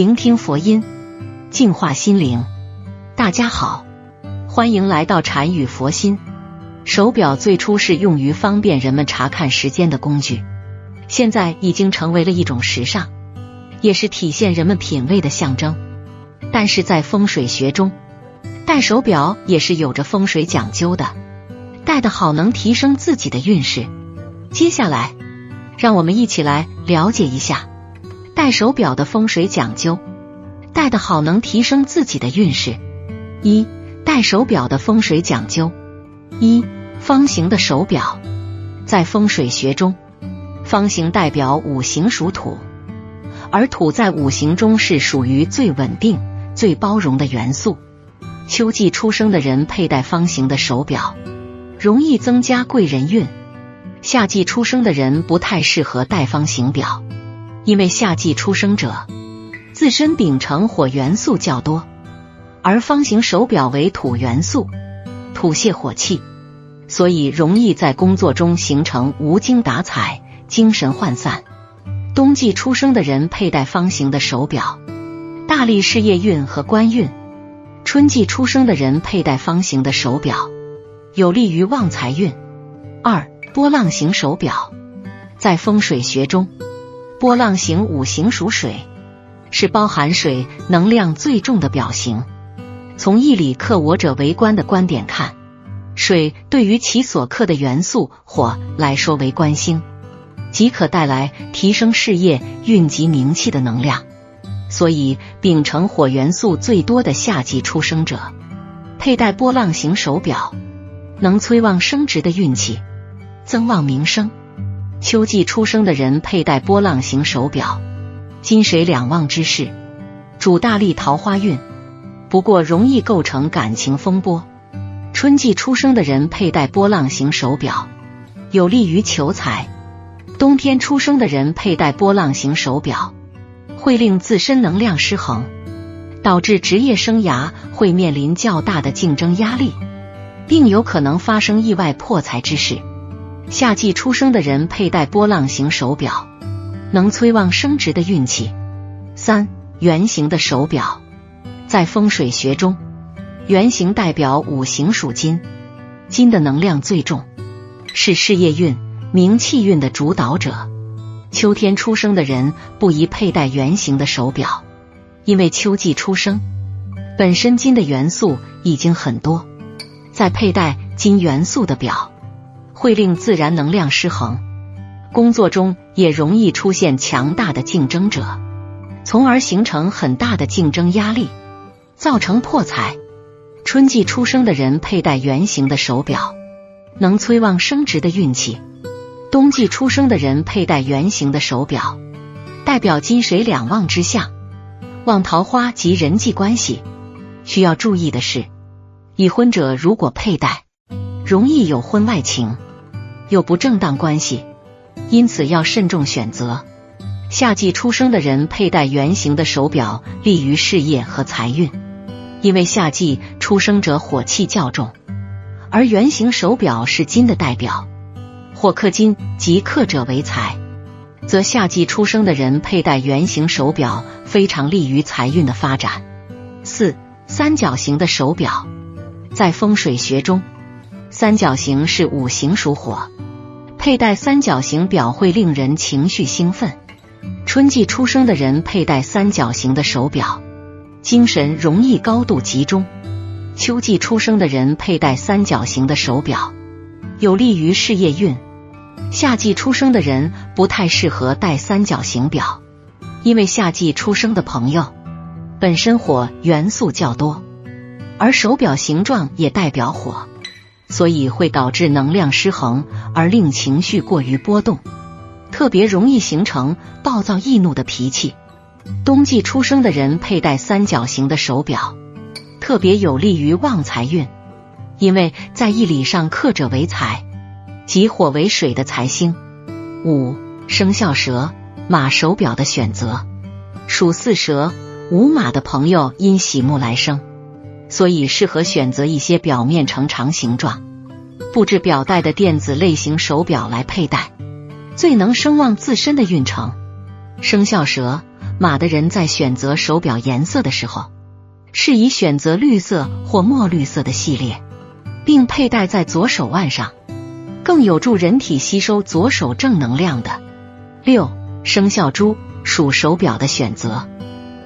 聆听佛音，净化心灵。大家好，欢迎来到禅语佛心。手表最初是用于方便人们查看时间的工具，现在已经成为了一种时尚，也是体现人们品味的象征。但是在风水学中，戴手表也是有着风水讲究的，戴的好能提升自己的运势。接下来，让我们一起来了解一下戴手表的风水讲究。戴得好能提升自己的运势。一、戴手表的风水讲究。一、方形的手表，在风水学中，方形代表五行属土，而土在五行中是属于最稳定、最包容的元素。秋季出生的人佩戴方形的手表，容易增加贵人运；夏季出生的人不太适合戴方形表，因为夏季出生者自身秉承火元素较多，而方形手表为土元素，土泄火气，所以容易在工作中形成无精打采、精神涣散。冬季出生的人佩戴方形的手表，大力事业运和官运。春季出生的人佩戴方形的手表，有利于旺财运。二、波浪形手表在风水学中，波浪形五行属水，是包含水能量最重的表型。从义理克我者为官的观点看，水对于其所克的元素火来说为官星，即可带来提升事业运及名气的能量。所以，秉承火元素最多的夏季出生者，佩戴波浪形手表，能催旺升职的运气，增旺名声。秋季出生的人佩戴波浪形手表，金水两旺之势，主大利桃花运，不过容易构成感情风波。春季出生的人佩戴波浪形手表，有利于求财。冬天出生的人佩戴波浪形手表。会令自身能量失衡，导致职业生涯会面临较大的竞争压力，并有可能发生意外破财之事。夏季出生的人佩戴波浪形手表，能催旺升值的运气。三、圆形的手表，在风水学中，圆形代表五行属金，金的能量最重，是事业运、名气运的主导者。秋天出生的人不宜佩戴圆形的手表，因为秋季出生本身金的元素已经很多，再佩戴金元素的表，会令自然能量失衡，工作中也容易出现强大的竞争者，从而形成很大的竞争压力，造成破财。春季出生的人佩戴圆形的手表，能催旺升职的运气。冬季出生的人佩戴圆形的手表，代表金水两旺之象，旺桃花及人际关系。需要注意的是，已婚者如果佩戴，容易有婚外情，有不正当关系，因此要慎重选择。夏季出生的人佩戴圆形的手表，利于事业和财运，因为夏季出生者火气较重，而圆形手表是金的代表。火克金，即克者为财，则夏季出生的人佩戴圆形手表，非常利于财运的发展。四、三角形的手表，在风水学中，三角形是五行属火，佩戴三角形表会令人情绪兴奋。春季出生的人佩戴三角形的手表，精神容易高度集中；秋季出生的人佩戴三角形的手表，有利于事业运。夏季出生的人不太适合戴三角形表，因为夏季出生的朋友本身火元素较多，而手表形状也代表火，所以会导致能量失衡，而令情绪过于波动，特别容易形成暴躁易怒的脾气。冬季出生的人佩戴三角形的手表，特别有利于旺财运，因为在义理上克者为财。即火为水的财星。五生肖蛇马手表的选择，属巳蛇午马的朋友因喜木来生，所以适合选择一些表面呈长形状、布置表带的电子类型手表来佩戴，最能声望自身的运程。生肖蛇马的人在选择手表颜色的时候，适宜选择绿色或墨绿色的系列，并佩戴在左手腕上，更有助人体吸收左手正能量的。六生肖猪属手表的选择，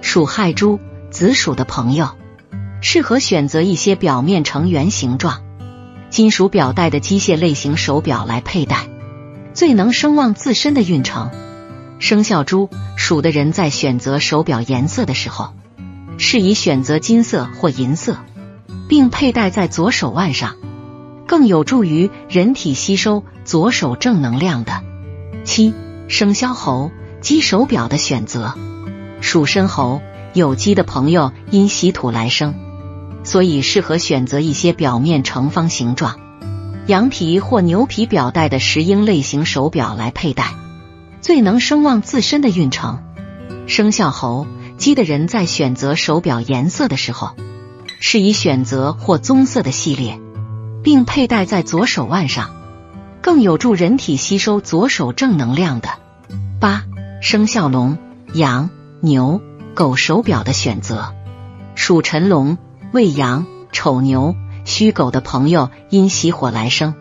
属亥猪、子鼠的朋友适合选择一些表面呈圆形状、金属表带的机械类型手表来佩戴，最能声望自身的运程。生肖猪属的人在选择手表颜色的时候，适宜选择金色或银色，并佩戴在左手腕上，更有助于人体吸收左手正能量的。七生肖猴鸡手表的选择，属申猴有鸡的朋友因喜土来生，所以适合选择一些表面呈方形状、羊皮或牛皮表带的石英类型手表来佩戴。最能声望自身的运程，生肖猴鸡的人在选择手表颜色的时候，适宜选择或棕色的系列，并佩戴在左手腕上，更有助人体吸收左手正能量的。八生肖龙羊牛狗手表的选择，属辰龙未羊丑牛戌狗的朋友因喜火来生，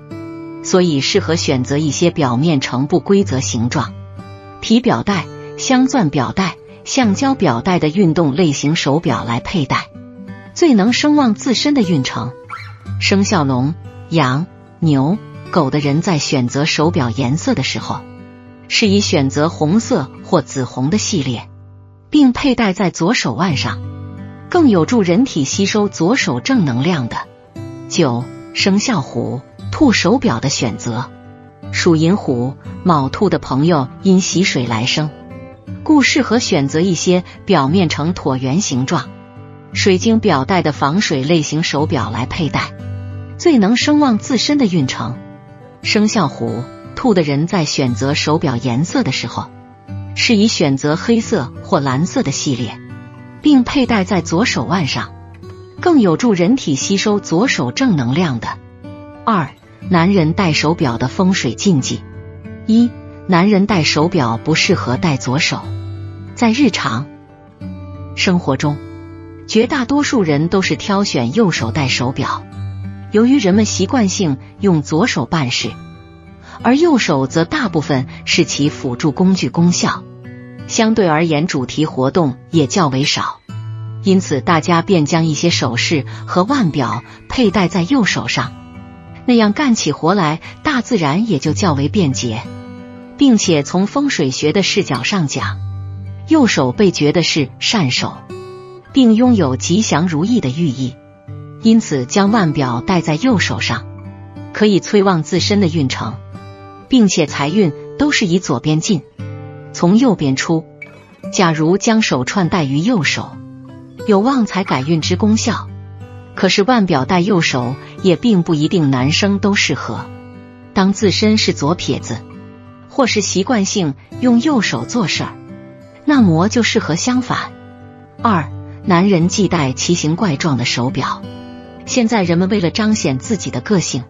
所以适合选择一些表面呈不规则形状。皮表带、镶钻表带、橡胶表带的运动类型手表来佩戴，最能声望自身的运程。生肖龙、羊、牛、狗的人在选择手表颜色的时候，适宜选择红色或紫红的系列，并佩戴在左手腕上，更有助人体吸收左手正能量的。九生肖虎、兔手表的选择。属寅虎、卯兔的朋友因喜水来生，故适合选择一些表面呈椭圆形状、水晶表带的防水类型手表来佩戴，最能声望自身的运程。生肖虎、兔的人在选择手表颜色的时候，适宜选择黑色或蓝色的系列，并佩戴在左手腕上，更有助人体吸收左手正能量的。二。男人戴手表的风水禁忌：一、男人戴手表不适合戴左手。在日常生活中，绝大多数人都是挑选右手戴手表。由于人们习惯性用左手办事，而右手则大部分是其辅助工具功效，相对而言主题活动也较为少，因此大家便将一些首饰和腕表佩戴在右手上。那样干起活来，大自然也就较为便捷，并且从风水学的视角上讲，右手被觉得是善手，并拥有吉祥如意的寓意。因此，将腕表戴在右手上，可以催旺自身的运程，并且财运都是以左边进，从右边出。假如将手串戴于右手，有旺财改运之功效。可是腕表戴右手也并不一定男生都适合。当自身是左撇子，或是习惯性用右手做事儿，那么就适合相反。二，男人忌戴奇形怪状的手表。现在人们为了彰显自己的个性，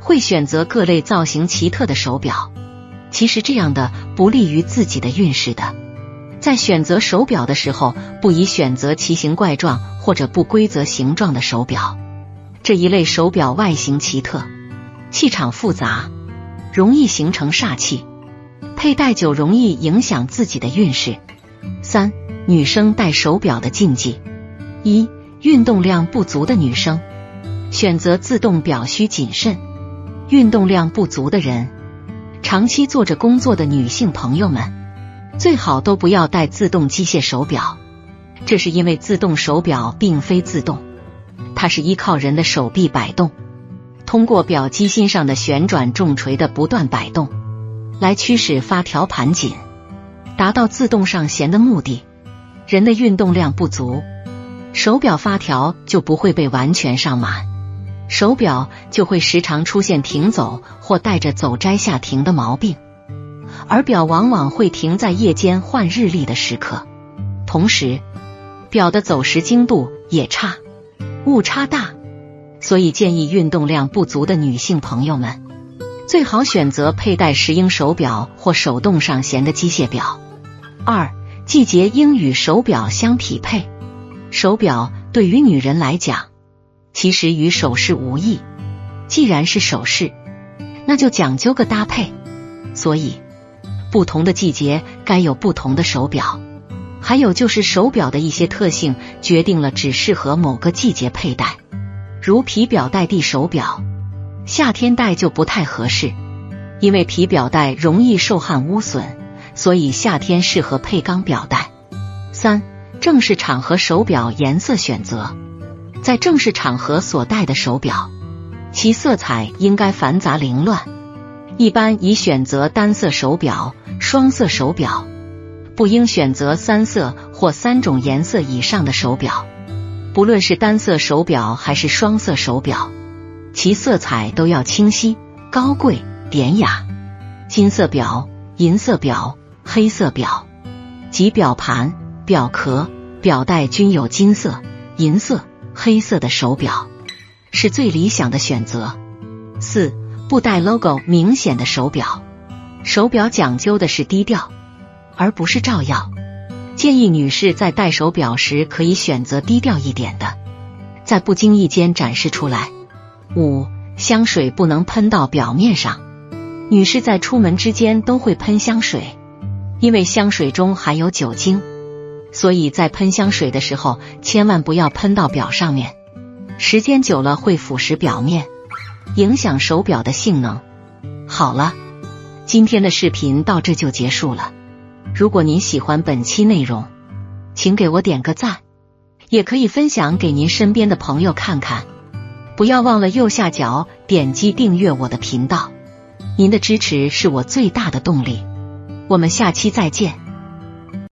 会选择各类造型奇特的手表。其实这样的不利于自己的运势的。在选择手表的时候，不宜选择奇形怪状或者不规则形状的手表。这一类手表外形奇特，气场复杂，容易形成煞气，佩戴久容易影响自己的运势。三、女生戴手表的禁忌：一、运动量不足的女生选择自动表需谨慎。运动量不足的人，长期坐着工作的女性朋友们。最好都不要戴自动机械手表，这是因为自动手表并非自动，它是依靠人的手臂摆动，通过表机芯上的旋转重锤的不断摆动，来驱使发条盘紧，达到自动上弦的目的。人的运动量不足，手表发条就不会被完全上满，手表就会时常出现停走或带着走摘下停的毛病。而表往往会停在夜间换日历的时刻，同时表的走时精度也差，误差大，所以建议运动量不足的女性朋友们最好选择佩戴石英手表或手动上弦的机械表。二、季节应与手表相匹配。手表对于女人来讲，其实与首饰无异。既然是首饰，那就讲究个搭配。所以，不同的季节该有不同的手表。还有就是手表的一些特性，决定了只适合某个季节佩戴。如皮表带地手表，夏天戴就不太合适，因为皮表带容易受汗污损，所以夏天适合配钢表带。三、正式场合手表颜色选择，在正式场合所戴的手表，其色彩应该繁杂凌乱，一般宜选择单色手表、双色手表。不应选择三色或三种颜色以上的手表，不论是单色手表还是双色手表，其色彩都要清晰、高贵、典雅。金色表、银色表、黑色表及表盘、表壳、表带均有金色、银色、黑色的手表是最理想的选择。四、不带 logo 明显的手表，手表讲究的是低调。而不是照耀。建议女士在戴手表时可以选择低调一点的，在不经意间展示出来。五、香水不能喷到表面上。女士在出门之间都会喷香水，因为香水中含有酒精，所以在喷香水的时候千万不要喷到表上面，时间久了会腐蚀表面，影响手表的性能。好了，今天的视频到这就结束了。如果您喜欢本期内容，请给我点个赞，也可以分享给您身边的朋友看看。不要忘了右下角点击订阅我的频道，您的支持是我最大的动力。我们下期再见。